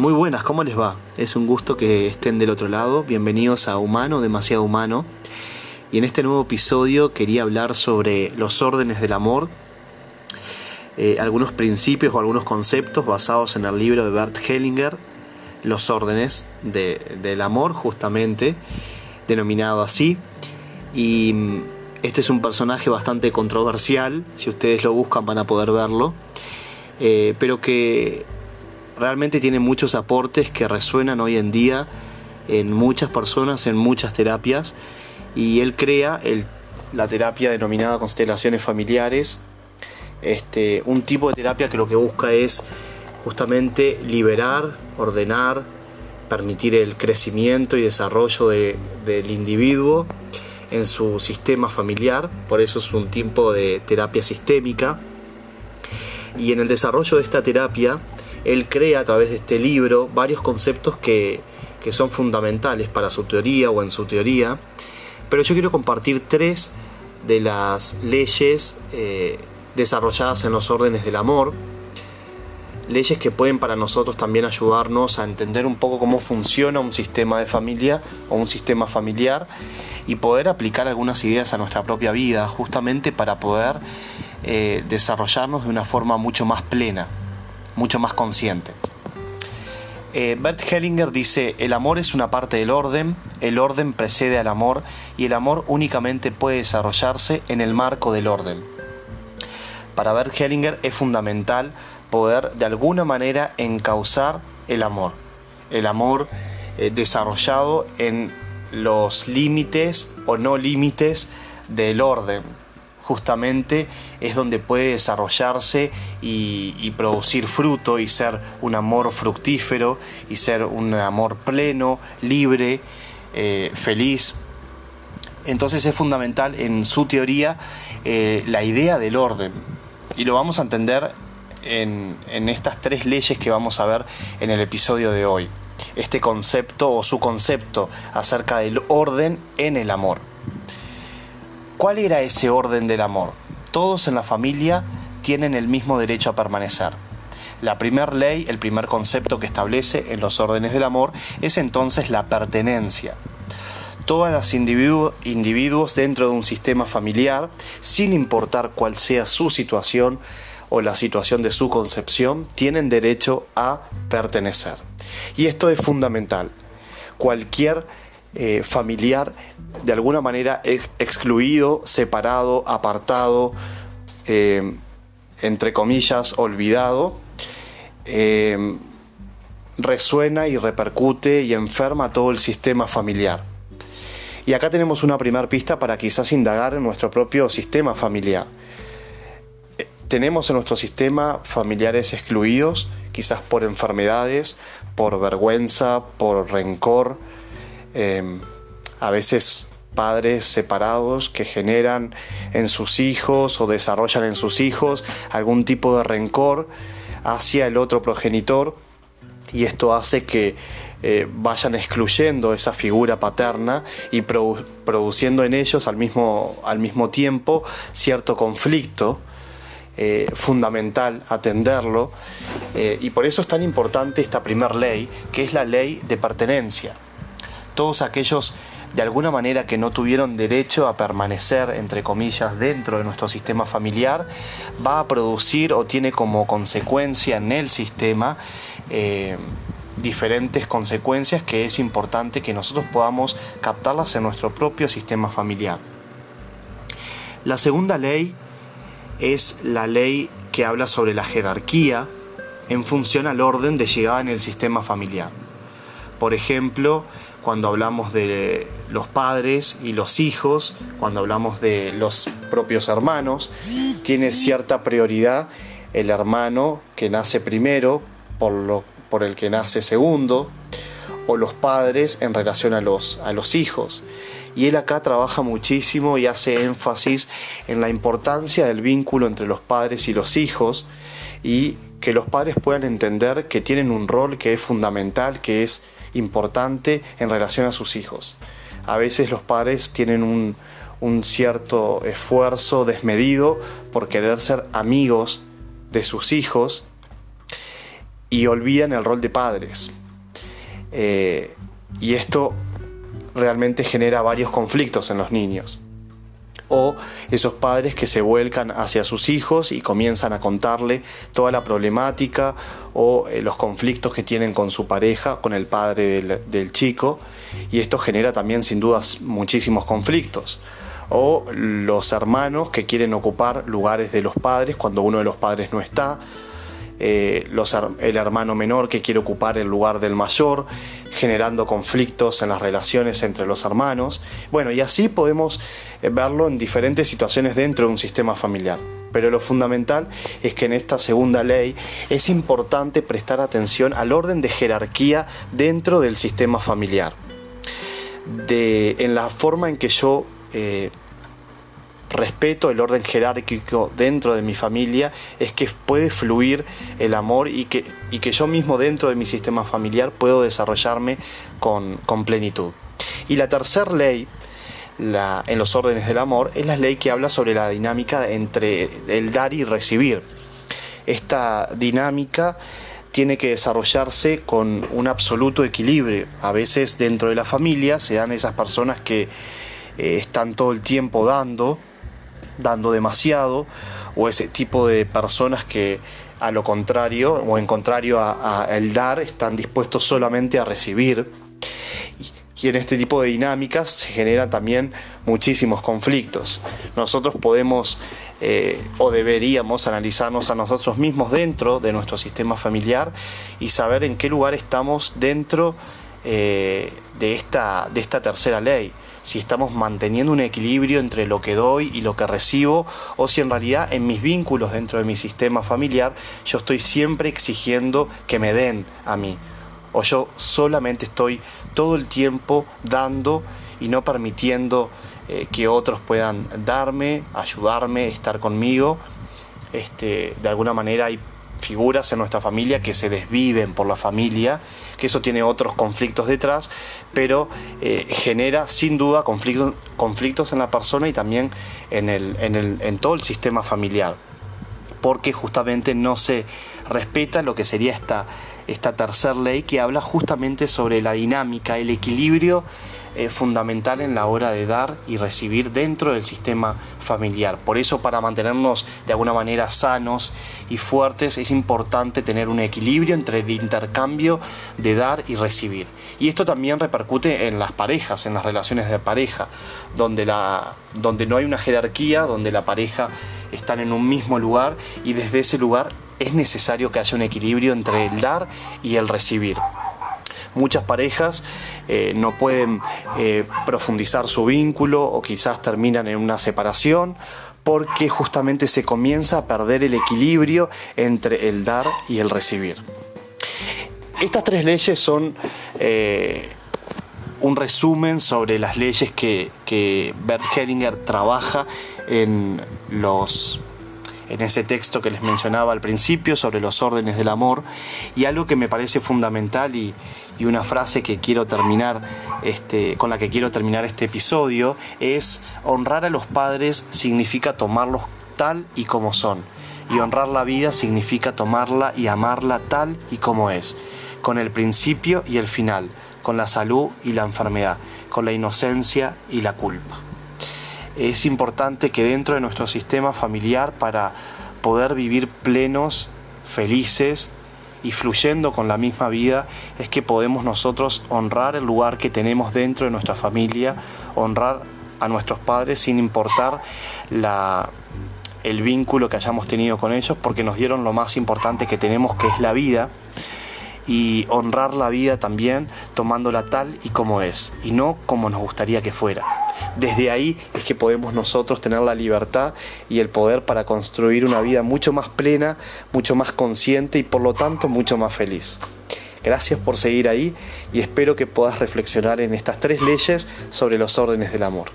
Muy buenas, ¿cómo les va? Es un gusto que estén del otro lado. Bienvenidos a Humano, demasiado humano. Y en este nuevo episodio quería hablar sobre los órdenes del amor, eh, algunos principios o algunos conceptos basados en el libro de Bert Hellinger, Los órdenes del amor, justamente, denominado así. Y mm, este es un personaje bastante controversial, si ustedes lo buscan van a poder verlo, eh, pero que realmente tiene muchos aportes que resuenan hoy en día en muchas personas, en muchas terapias, y él crea la terapia denominada constelaciones familiares, este, un tipo de terapia que lo que busca es justamente liberar, ordenar, permitir el crecimiento y desarrollo del individuo en su sistema familiar, por eso es un tipo de terapia sistémica. Y en el desarrollo de esta terapia, él crea a través de este libro varios conceptos que, son fundamentales para su teoría o en su teoría, pero yo quiero compartir tres de las leyes eh, desarrolladas en los órdenes del amor, leyes que pueden para nosotros también ayudarnos a entender un poco cómo funciona un sistema de familia o un sistema familiar y poder aplicar algunas ideas a nuestra propia vida justamente para poder eh, desarrollarnos de una forma mucho más plena, mucho más consciente. Eh, Bert Hellinger dice, el amor es una parte del orden, el orden precede al amor y el amor únicamente puede desarrollarse en el marco del orden. Para Bert Hellinger es fundamental poder de alguna manera encauzar el amor, el amor eh, desarrollado en los límites o no límites del orden, justamente es donde puede desarrollarse y, producir fruto y ser un amor fructífero y ser un amor pleno, libre, eh, feliz. Entonces es fundamental en su teoría eh, la idea del orden y lo vamos a entender en, en estas tres leyes que vamos a ver en el episodio de hoy. Este concepto o su concepto acerca del orden en el amor. ¿Cuál era ese orden del amor? Todos en la familia tienen el mismo derecho a permanecer. La primera ley, el primer concepto que establece en los órdenes del amor es entonces la pertenencia. Todos los individuos dentro de un sistema familiar, sin importar cuál sea su situación o la situación de su concepción, tienen derecho a pertenecer. Y esto es fundamental. Cualquier eh, familiar de alguna manera excluido, separado, apartado, eh, entre comillas, olvidado, eh, resuena y repercute y enferma todo el sistema familiar. Y acá tenemos una primera pista para quizás indagar en nuestro propio sistema familiar. Tenemos en nuestro sistema familiares excluidos, quizás por enfermedades, por vergüenza, por rencor, Em, a veces padres separados que generan en sus hijos o desarrollan en sus hijos algún tipo de rencor hacia el otro progenitor y esto hace que eh, vayan excluyendo esa figura paterna y produciendo en ellos al mismo, al mismo tiempo cierto conflicto eh, fundamental atenderlo eh, y por eso es tan importante esta primera ley que es la ley de pertenencia todos aquellos de alguna manera que no tuvieron derecho a permanecer, entre comillas, dentro de nuestro sistema familiar, va a producir o tiene como consecuencia en el sistema eh, diferentes consecuencias que es importante que nosotros podamos captarlas en nuestro propio sistema familiar. La segunda ley es la ley que habla sobre la jerarquía en función al orden de llegada en el sistema familiar. Por ejemplo, cuando hablamos de los padres y los hijos, cuando hablamos de los propios hermanos, tiene cierta prioridad el hermano que nace primero por, lo, por el que nace segundo, o los padres en relación a los, a los hijos. Y él acá trabaja muchísimo y hace énfasis en la importancia del vínculo entre los padres y los hijos y que los padres puedan entender que tienen un rol que es fundamental, que es importante en relación a sus hijos. A veces los padres tienen un, cierto esfuerzo desmedido por querer ser amigos de sus hijos y olvidan el rol de padres. Eh, y esto realmente genera varios conflictos en los niños. O esos padres que se vuelcan hacia sus hijos y comienzan a contarle toda la problemática o eh, los conflictos que tienen con su pareja, con el padre del, del chico. Y esto genera también sin dudas muchísimos conflictos o los hermanos que quieren ocupar lugares de los padres cuando uno de los padres no está, eh, el hermano menor que quiere ocupar el lugar del mayor, generando conflictos en las relaciones entre los hermanos. Bueno, y así podemos eh, verlo en diferentes situaciones dentro de un sistema familiar. Pero lo fundamental es que en esta segunda ley es importante prestar atención al orden de jerarquía dentro del sistema familiar. De, en la forma en que yo eh, respeto el orden jerárquico dentro de mi familia, es que puede fluir el amor y que, y que yo mismo dentro de mi sistema familiar puedo desarrollarme con, plenitud. Y la tercera ley, la, en los órdenes del amor, es la ley que habla sobre la dinámica entre el dar y recibir. Esta dinámica tiene que desarrollarse con un absoluto equilibrio. A veces dentro de la familia se dan esas personas que eh, están todo el tiempo dando dando demasiado, o ese tipo de personas que a lo contrario, o en contrario a, el dar, están dispuestos solamente a recibir. Y, en este tipo de dinámicas se generan también muchísimos conflictos. Nosotros podemos eh, o deberíamos analizarnos a nosotros mismos dentro de nuestro sistema familiar y saber en qué lugar estamos dentro eh, de, esta, de esta tercera ley si estamos manteniendo un equilibrio entre lo que doy y lo que recibo, o si en realidad en mis vínculos dentro de mi sistema familiar yo estoy siempre exigiendo que me den a mí, o yo solamente estoy todo el tiempo dando y no permitiendo eh, que otros puedan darme, ayudarme, estar conmigo. Este, de alguna manera hay figuras en nuestra familia que se desviven por la familia, que eso tiene otros conflictos detrás, pero eh, genera sin duda conflictos, en la persona y también en, el, en, el, en todo el sistema familiar, porque justamente no se respeta lo que sería esta, esta tercera ley que habla justamente sobre la dinámica, el equilibrio eh, fundamental en la hora de dar y recibir dentro del sistema familiar. Por eso para mantenernos de alguna manera sanos y fuertes es importante tener un equilibrio entre el intercambio de dar y recibir. Y esto también repercute en las parejas, en las relaciones de pareja, donde, la, donde no hay una jerarquía, donde la pareja están en un mismo lugar y desde ese lugar es necesario que haya un equilibrio entre el dar y el recibir muchas parejas eh, no pueden eh, profundizar su vínculo o quizás terminan en una separación porque justamente se comienza a perder el equilibrio entre el dar y el recibir. Estas tres leyes son eh, un resumen sobre las leyes que, que Bert Hellinger trabaja en los en ese texto que les mencionaba al principio sobre los órdenes del amor y algo que me parece fundamental y, una frase que quiero terminar este, con la que quiero terminar este episodio es honrar a los padres significa tomarlos tal y como son y honrar la vida significa tomarla y amarla tal y como es con el principio y el final con la salud y la enfermedad con la inocencia y la culpa es importante que dentro de nuestro sistema familiar para poder vivir plenos felices y fluyendo con la misma vida es que podemos nosotros honrar el lugar que tenemos dentro de nuestra familia, honrar a nuestros padres sin importar el vínculo que hayamos tenido con ellos, porque nos dieron lo más importante que tenemos, que es la vida, y honrar la vida también tomándola tal y como es, y no como nos gustaría que fuera. Desde ahí es que podemos nosotros tener la libertad y el poder para construir una vida mucho más plena, mucho más consciente y por lo tanto mucho más feliz. Gracias por seguir ahí y espero que puedas reflexionar en estas tres leyes sobre los órdenes del amor.